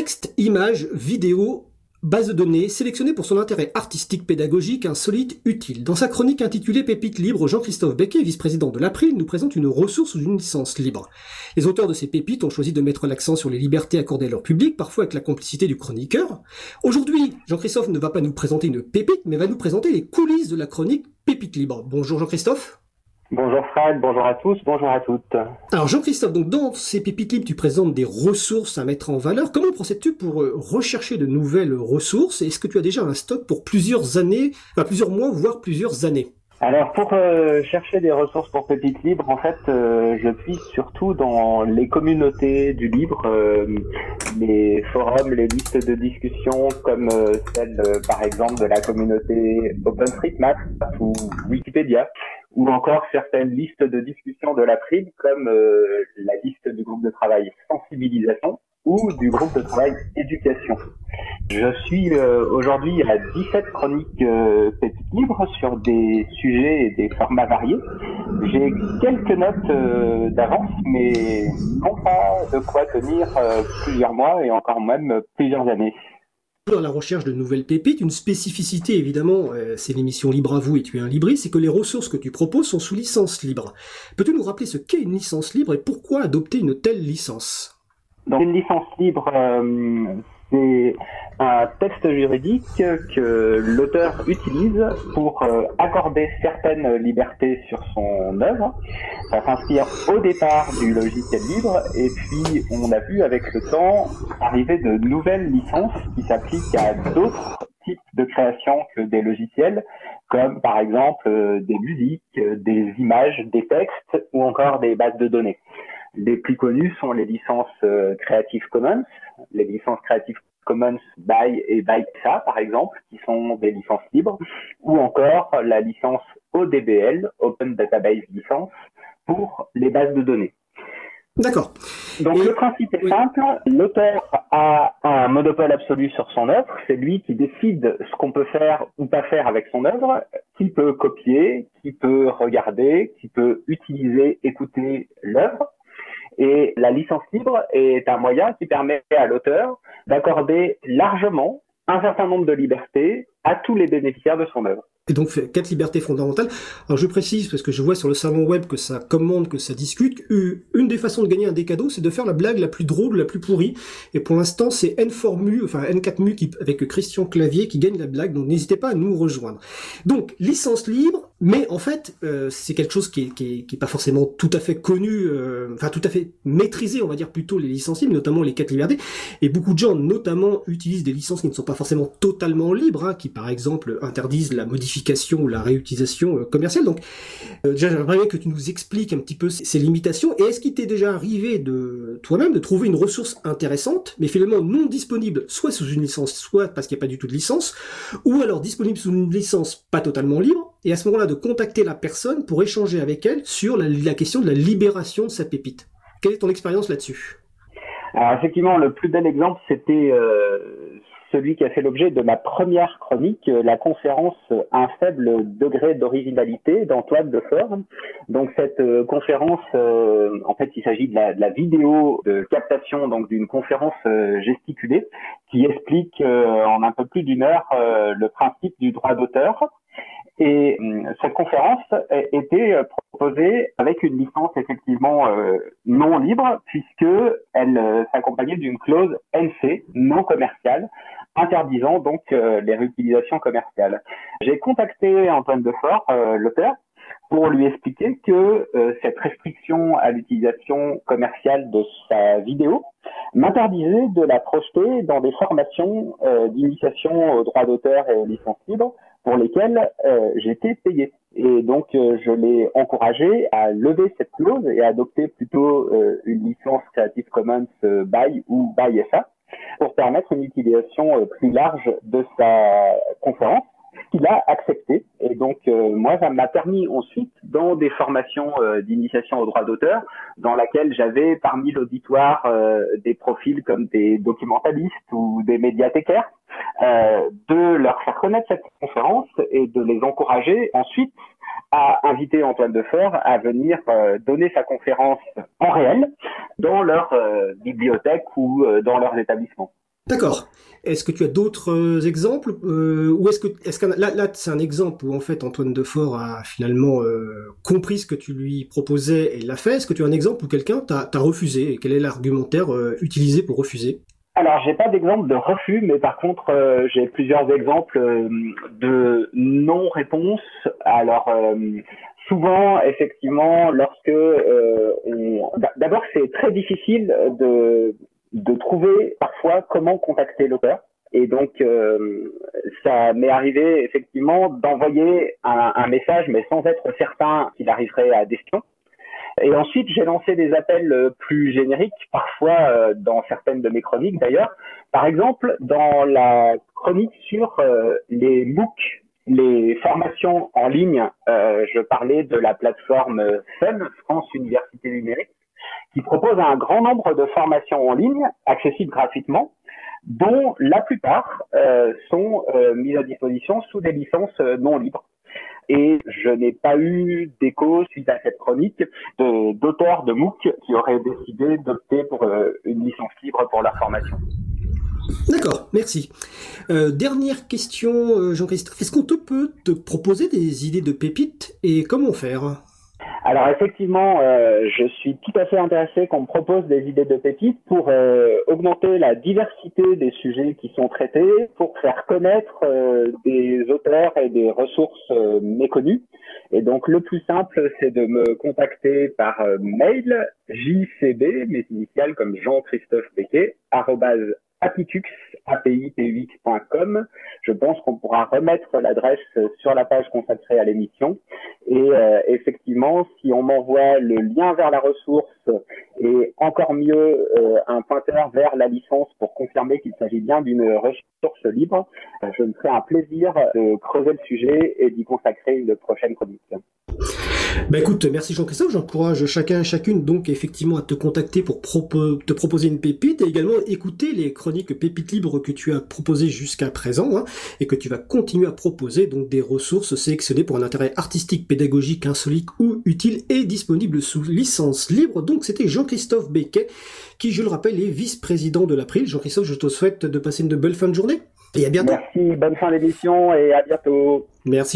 Texte, images, vidéos, Base de données sélectionnée pour son intérêt artistique, pédagogique, insolite, utile. Dans sa chronique intitulée Pépites libres, Jean-Christophe Becquet, vice-président de l'April, nous présente une ressource ou une licence libre. Les auteurs de ces pépites ont choisi de mettre l'accent sur les libertés accordées à leur public, parfois avec la complicité du chroniqueur. Aujourd'hui, Jean-Christophe ne va pas nous présenter une pépite, mais va nous présenter les coulisses de la chronique Pépites libres. Bonjour Jean-Christophe. Bonjour Fred, bonjour à tous, bonjour à toutes. Alors Jean-Christophe, donc dans ces pépites libres, tu présentes des ressources à mettre en valeur. Comment procèdes-tu pour euh, rechercher de nouvelles ressources? Est-ce que tu as déjà un stock pour plusieurs années, enfin plusieurs mois, voire plusieurs années? Alors pour euh, chercher des ressources pour Pépites Libres, en fait, euh, je puise surtout dans les communautés du libre, les forums, les listes de discussion comme celle par exemple de la communauté OpenStreetMap ou Wikipédia ou encore certaines listes de discussion de la prime, comme euh, la liste du groupe de travail sensibilisation ou du groupe de travail éducation. Je suis euh, aujourd'hui à 17 chroniques euh, petites libres sur des sujets et des formats variés. J'ai quelques notes euh, d'avance, mais non pas de quoi tenir plusieurs mois et encore même plusieurs années dans la recherche de nouvelles pépites, une spécificité évidemment, euh, c'est l'émission Libre à vous et tu es un libriste, c'est que les ressources que tu proposes sont sous licence libre. Peux-tu nous rappeler ce qu'est une licence libre et pourquoi adopter une telle licence? Une licence libre, euh, c'est un texte juridique que l'auteur utilise pour euh, accorder certaines libertés sur son œuvre. Ça s'inspire au départ du logiciel libre et puis on a vu avec le temps arriver de nouvelles licences qui s'appliquent à d'autres types de créations que des logiciels, comme par exemple euh, des musiques, des images, des textes ou encore des bases de données. Les plus connus sont les licences euh, Creative Commons, les licences Creative Commons by et by ça, par exemple, qui sont des licences libres, ou encore la licence ODBL, Open Database License, pour les bases de données. D'accord. Donc le principe est simple, l'auteur a un monopole absolu sur son œuvre, c'est lui qui décide ce qu'on peut faire ou pas faire avec son œuvre, qui peut copier, qui peut regarder, qui peut utiliser, écouter l'œuvre. Et la licence libre est un moyen qui permet à l'auteur d'accorder largement un certain nombre de libertés à tous les bénéficiaires de son œuvre et donc quatre libertés fondamentales. Alors je précise parce que je vois sur le salon web que ça commande, que ça discute. Une des façons de gagner un des cadeaux, c'est de faire la blague la plus drôle, la plus pourrie. Et pour l'instant, c'est N4MU, enfin N4MU qui, avec Christian Clavier qui gagne la blague. Donc n'hésitez pas à nous rejoindre. Donc licence libre, mais en fait, euh, c'est quelque chose qui est, qui, est, pas forcément tout à fait connu, euh, enfin tout à fait maîtrisé, on va dire plutôt les licences libres, notamment les quatre libertés. Et beaucoup de gens, notamment, utilisent des licences qui ne sont pas forcément totalement libres, hein, qui par exemple interdisent la modification ou la réutilisation euh, commerciale. Donc, euh, déjà, j'aimerais bien que tu nous expliques un petit peu ces, limitations. Et est-ce qu'il t'est déjà arrivé de toi-même de trouver une ressource intéressante, mais finalement non disponible, soit sous une licence, soit parce qu'il n'y a pas du tout de licence, ou alors disponible sous une licence pas totalement libre, et à ce moment-là de contacter la personne pour échanger avec elle sur la, question de la libération de sa pépite. Quelle est ton expérience là-dessus? Alors effectivement, le plus bel exemple, c'était euh, celui qui a fait l'objet de ma première chronique, euh, la conférence Un faible degré d'originalité d'Antoine Defort. Donc cette euh, conférence, euh, en fait, il s'agit de la, de la, vidéo de captation donc d'une conférence gesticulée qui explique en un peu plus d'une heure le principe du droit d'auteur. Et cette conférence était proposée avec une licence effectivement non libre puisque elle s'accompagnait d'une clause NC non commerciale interdisant donc euh, les réutilisations commerciales. J'ai contacté Antoine Defort, euh, l'auteur, pour lui expliquer que euh, cette restriction à l'utilisation commerciale de sa vidéo m'interdisait de la projeter dans des formations d'initiation aux droits d'auteur et aux licences libres pour lesquelles j'étais payé. Et donc je l'ai encouragé à lever cette clause et à adopter plutôt une licence Creative Commons by ou by FA pour permettre une utilisation euh, plus large de sa conférence qu'il a accepté. Et donc, euh, moi, ça m'a permis ensuite, dans des formations euh, d'initiation au droit d'auteur, dans laquelle j'avais parmi l'auditoire des profils comme des documentalistes ou des médiathécaires, de leur faire connaître cette conférence et de les encourager ensuite à inviter Antoine Defort à venir donner sa conférence en réel dans leur bibliothèque ou dans leurs établissements. D'accord. Est-ce que tu as d'autres euh, exemples euh, ou est-ce que là c'est un exemple où en fait Antoine Defort a finalement euh, compris ce que tu lui proposais et l'a fait. Est-ce que tu as un exemple où quelqu'un t'a refusé et quel est l'argumentaire utilisé pour refuser? Alors, j'ai pas d'exemple de refus, mais par contre, j'ai plusieurs exemples de non-réponse. Alors, souvent, effectivement, lorsque on... d'abord, c'est très difficile de de trouver parfois comment contacter l'auteur. Et donc, euh, ça m'est arrivé effectivement d'envoyer un, un, message, mais sans être certain qu'il arriverait à destination. Et ensuite, j'ai lancé des appels plus génériques, parfois euh, dans certaines de mes chroniques d'ailleurs. Par exemple, dans la chronique sur euh, les MOOC, les formations en ligne, je parlais de la plateforme FUN, France Université Numérique, qui propose un grand nombre de formations en ligne accessibles gratuitement, dont la plupart euh, sont euh, mises à disposition sous des licences euh, non libres. Et je n'ai pas eu d'écho suite à cette chronique d'auteurs de, MOOC qui auraient décidé d'opter pour une licence libre pour leur formation. D'accord, merci. dernière question, Jean-Christophe. Est-ce qu'on te peut te proposer des idées de pépites et comment faire? Alors effectivement, euh, je suis tout à fait intéressé qu'on me propose des idées de pépites pour euh, augmenter la diversité des sujets qui sont traités, pour faire connaître euh, des auteurs et des ressources méconnues. Et donc le plus simple, c'est de me contacter par mail jcb, mes initiales comme Jean-Christophe Becquet, apitux, Je pense qu'on pourra remettre l'adresse sur la page consacrée à l'émission. Et euh, effectivement, si on m'envoie le lien vers la ressource et encore mieux euh, un pointeur vers la licence pour confirmer qu'il s'agit bien d'une ressource libre, euh, je me ferai un plaisir de creuser le sujet et d'y consacrer une prochaine chronique. Bah écoute, merci Jean-Christophe, j'encourage chacun et chacune donc effectivement à te contacter pour te proposer une pépite et également écouter les chroniques pépites libres que tu as proposées jusqu'à présent hein, et que tu vas continuer à proposer donc des ressources sélectionnées pour un intérêt artistique, pédagogique, insolite ou utile et disponible sous licence libre. Donc c'était Jean-Christophe Becquet qui je le rappelle est vice-président de l'April. Jean-Christophe, je te souhaite de passer une belle fin de journée et à bientôt. Merci, bonne fin d'émission et à bientôt. Merci.